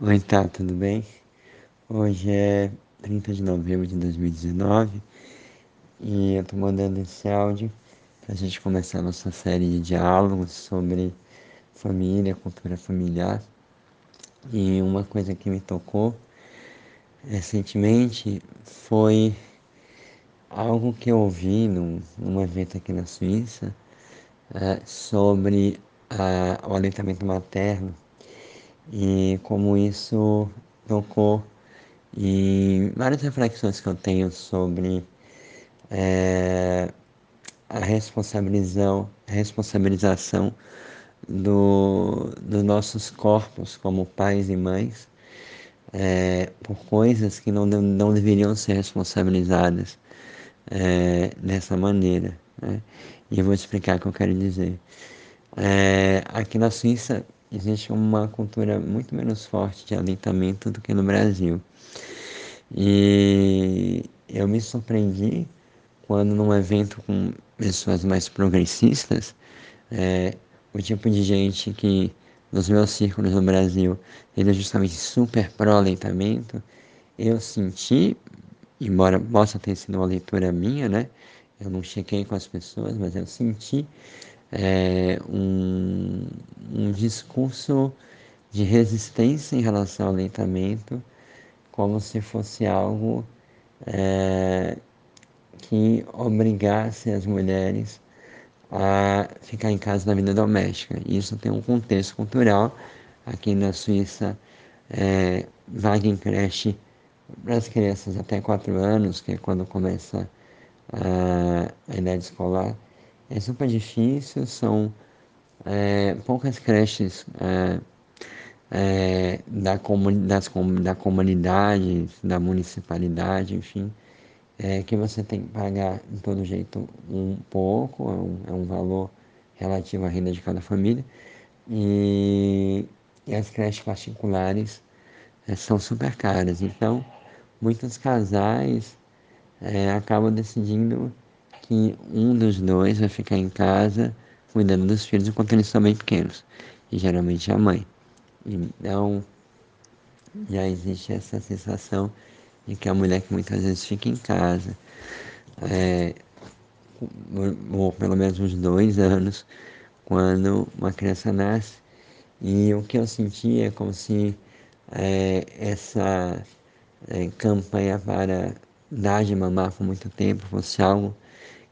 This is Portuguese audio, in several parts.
Oi, tá, tudo bem? Hoje é 30 de novembro de 2019 e eu tô mandando esse áudio pra gente começar a nossa série de diálogos sobre família, cultura familiar. E uma coisa que me tocou recentemente foi algo que eu ouvi num, num evento aqui na Suíça é, sobre a, o aleitamento materno e como isso tocou em várias reflexões que eu tenho sobre é, a responsabilização, responsabilização do, dos nossos corpos como pais e mães é, por coisas que não, não deveriam ser responsabilizadas é, dessa maneira. Né? E eu vou explicar o que eu quero dizer. É, aqui na Suíça existe uma cultura muito menos forte de aleitamento do que no Brasil. E eu me surpreendi quando num evento com pessoas mais progressistas, é, o tipo de gente que nos meus círculos no Brasil ele é justamente super pró-aleitamento, eu senti, embora possa ter sido uma leitura minha, né? Eu não chequei com as pessoas, mas eu senti é, um, um discurso de resistência em relação ao aleitamento, como se fosse algo é, que obrigasse as mulheres a ficar em casa na vida doméstica. Isso tem um contexto cultural. Aqui na Suíça, é, vaga em creche para as crianças até 4 anos, que é quando começa a, a idade escolar, é super difícil, são é, poucas creches é, é, da, comuni das, da comunidade, da municipalidade, enfim, é, que você tem que pagar de todo jeito um pouco, é um, é um valor relativo à renda de cada família, e, e as creches particulares é, são super caras. Então, muitos casais acabam decidindo que um dos dois vai ficar em casa cuidando dos filhos enquanto eles são bem pequenos, e geralmente a mãe. Então, já existe essa sensação de que a mulher que muitas vezes fica em casa, é, ou pelo menos uns dois anos, quando uma criança nasce, e o que eu senti é como se é, essa é, campanha para dar de mamar por muito tempo fosse algo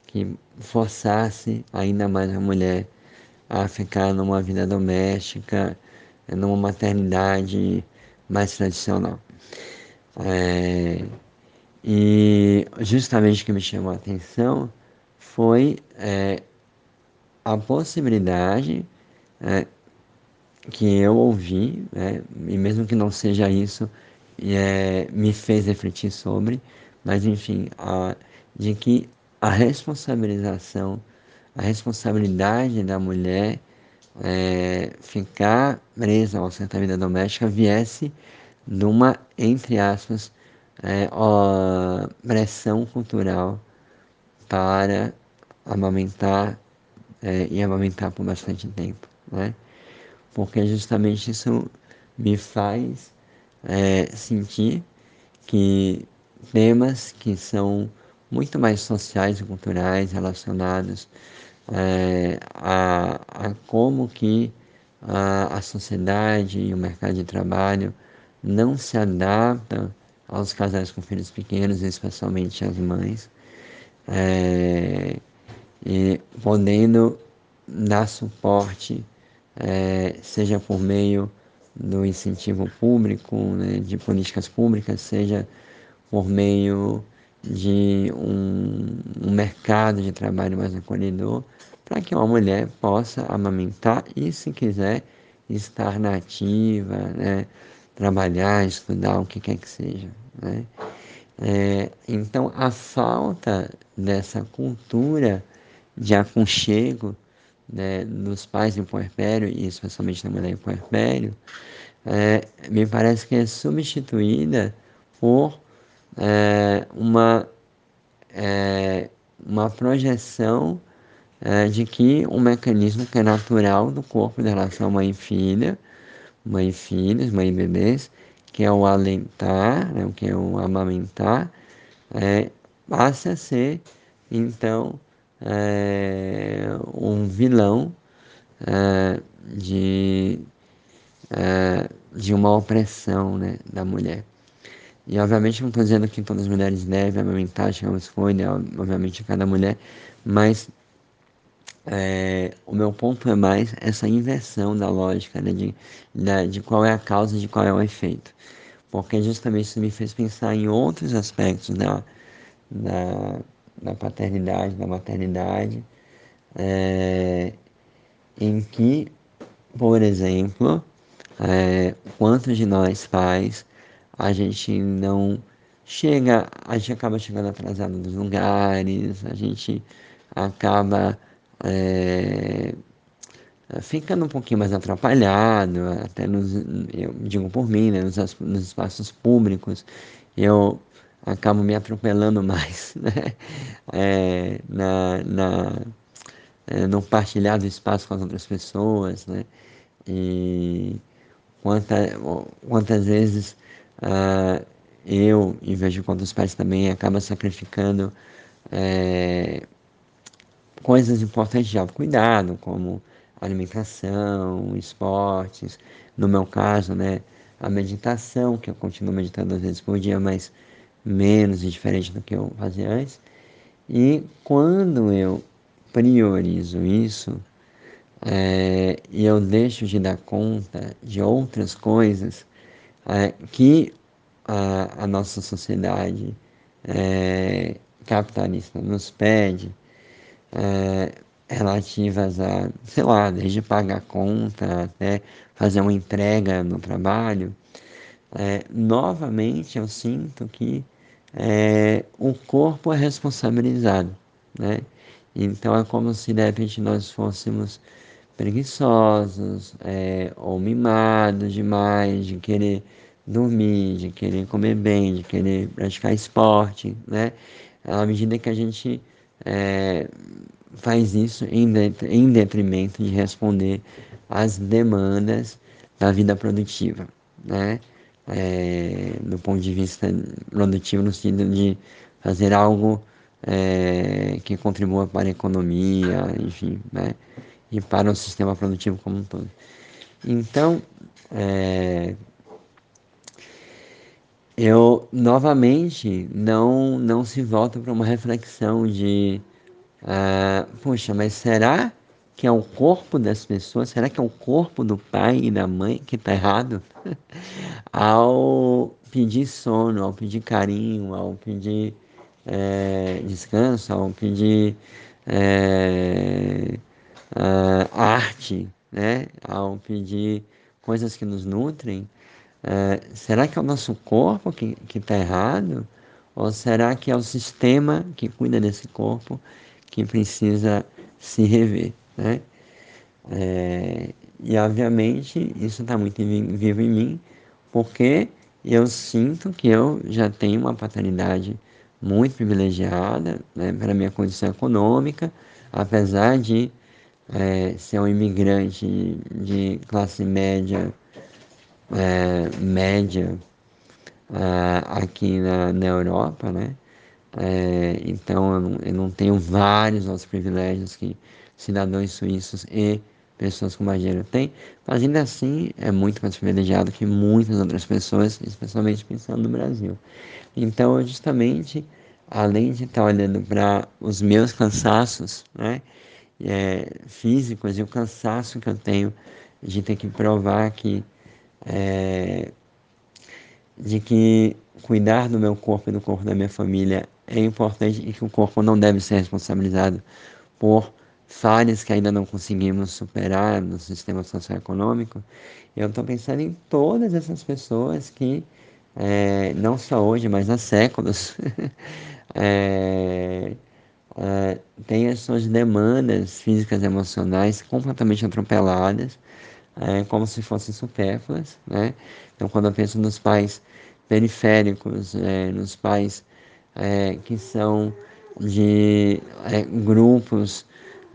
que forçasse ainda mais a mulher a ficar numa vida doméstica, numa maternidade mais tradicional. É, e justamente o que me chamou a atenção foi é, a possibilidade é, que eu ouvi, né, e mesmo que não seja isso, é, me fez refletir sobre, mas enfim, a, de que a responsabilização, a responsabilidade da mulher é, ficar presa ao centro da vida doméstica viesse de uma, entre aspas, é, ó, pressão cultural para amamentar é, e amamentar por bastante tempo, né? Porque justamente isso me faz é, sentir que temas que são muito mais sociais e culturais relacionados é, a, a, como que a, a sociedade e o mercado de trabalho não se adaptam aos casais com filhos pequenos, especialmente as mães, é, e podendo dar suporte, é, seja por meio do incentivo público, né, de políticas públicas, seja por meio de um, um mercado de trabalho mais acolhedor para que uma mulher possa amamentar e, se quiser, estar nativa, né? trabalhar, estudar, o que quer que seja. Né? É, então, a falta dessa cultura de aconchego né, dos pais em puerpério, e especialmente da mulher em puerpério, é, me parece que é substituída por é, uma, é, uma projeção é, de que um mecanismo que é natural do corpo da relação mãe e filha, mãe e mãe e bebês, que é o alentar, né, que é o amamentar, é, passa a ser, então, é, um vilão é, de, de uma opressão né, da mulher. E obviamente não estou dizendo que todas as mulheres devem amamentar, acho que é uma escolha, obviamente, cada mulher, mas é, o meu ponto é mais essa inversão da lógica, né, de, de, de qual é a causa de qual é o efeito. Porque justamente isso me fez pensar em outros aspectos da, da, da paternidade, da maternidade, é, em que, por exemplo, é, quantos de nós pais a gente não chega, a gente acaba chegando atrasado nos lugares, a gente acaba é, ficando um pouquinho mais atrapalhado, até nos, eu digo por mim, né, nos, nos espaços públicos, eu acabo me atropelando mais, né? É, na, na, é, no partilhar do espaço com as outras pessoas, né? E quanta, quantas vezes uh, eu, e vejo quantos pais também, acabam sacrificando é, coisas importantes de autocuidado, como alimentação, esportes, no meu caso, né, a meditação, que eu continuo meditando às vezes por dia, mas menos e diferente do que eu fazia antes. E quando eu priorizo isso, é, e eu deixo de dar conta de outras coisas é, que a, a, nossa sociedade é, capitalista nos pede, é, relativas a, sei lá, desde pagar conta até fazer uma entrega no trabalho, é, novamente eu sinto que é, o corpo é responsabilizado, né? Então é como se de repente nós fôssemos preguiçosos é, ou mimados demais, de querer dormir, de querer comer bem, de querer praticar esporte, né? À medida que a gente é, faz isso em, em detrimento de responder às demandas da vida produtiva, né? É, do ponto de vista produtivo, no sentido de fazer algo é, que contribua para a economia, enfim, né? E para o sistema produtivo como um todo. Então, é, eu novamente não, não se volta para uma reflexão de ah, poxa, mas será que é o corpo das pessoas? Será que é o corpo do pai e da mãe que está errado? ao pedir sono, ao pedir carinho, ao pedir é, descanso, ao pedir é, arte, né? ao pedir coisas que nos nutrem, é, será que é o nosso corpo que está errado? Ou será que é o sistema que cuida desse corpo que precisa se rever, né? É, e obviamente isso está muito vivo em mim, porque eu sinto que eu já tenho uma paternidade muito privilegiada né, para minha condição econômica, apesar de é, ser um imigrante de classe média, é, média é, aqui na, na Europa, né? É, então eu não, eu não, tenho vários outros privilégios que cidadãos suíços e pessoas com mais dinheiro têm, mas ainda assim é muito mais privilegiado que muitas outras pessoas, especialmente pensando no Brasil. Então, justamente, além de estar olhando para os meus cansaços né, é, físicos e o cansaço que eu tenho de ter que provar que é, de que cuidar do meu corpo e do corpo da minha família é importante e que o corpo não deve ser responsabilizado por falhas que ainda não conseguimos superar no sistema socioeconômico, eu estou pensando em todas essas pessoas que, é, não só hoje, mas há séculos, é, é, têm as suas demandas físicas e emocionais completamente atropeladas, é, como se fossem supérfluas. Né? Então, quando eu penso nos pais periféricos, é, nos pais é, que são de é, grupos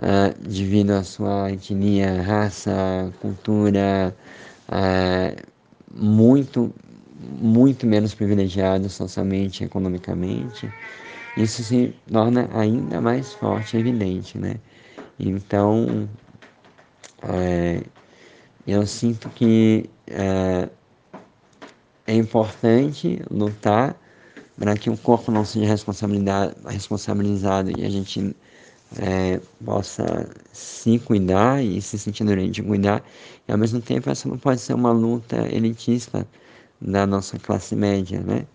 uh, devido à sua etnia, raça, cultura, é, muito, muito menos privilegiados socialmente economicamente, isso se torna ainda mais forte e evidente, né? Então, é, eu sinto que é, é importante lutar para que o corpo não seja responsabilizado e a gente é, possa se cuidar e se sentir doente de cuidar, e ao mesmo tempo essa não pode ser uma luta elitista da nossa classe média, né?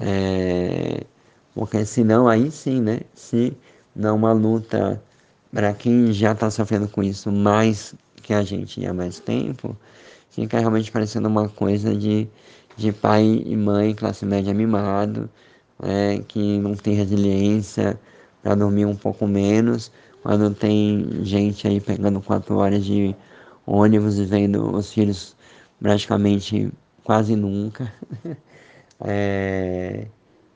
É, porque senão aí sim, né? Se não uma luta para quem já está sofrendo com isso mais que a gente há mais tempo, fica realmente parecendo uma coisa de, de pai e mãe, classe média mimado, é, que não tem resiliência para dormir um pouco menos, quando tem gente aí pegando quatro horas de ônibus e vendo os filhos praticamente quase nunca. é,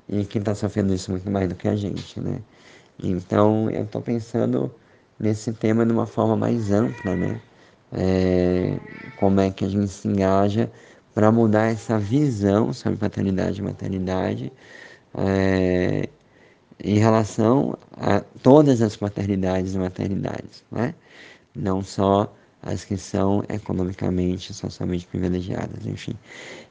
e quem está sofrendo isso muito mais do que a gente, né? Então eu estou pensando nesse tema de uma forma mais ampla, né? É, como é que a gente se engaja para mudar essa visão sobre paternidade e maternidade é, em relação a todas as paternidades e maternidades, né? não só as que são economicamente e socialmente privilegiadas, enfim.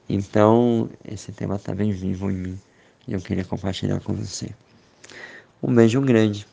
Então, esse tema está bem vivo em mim e eu queria compartilhar com você. Um beijo grande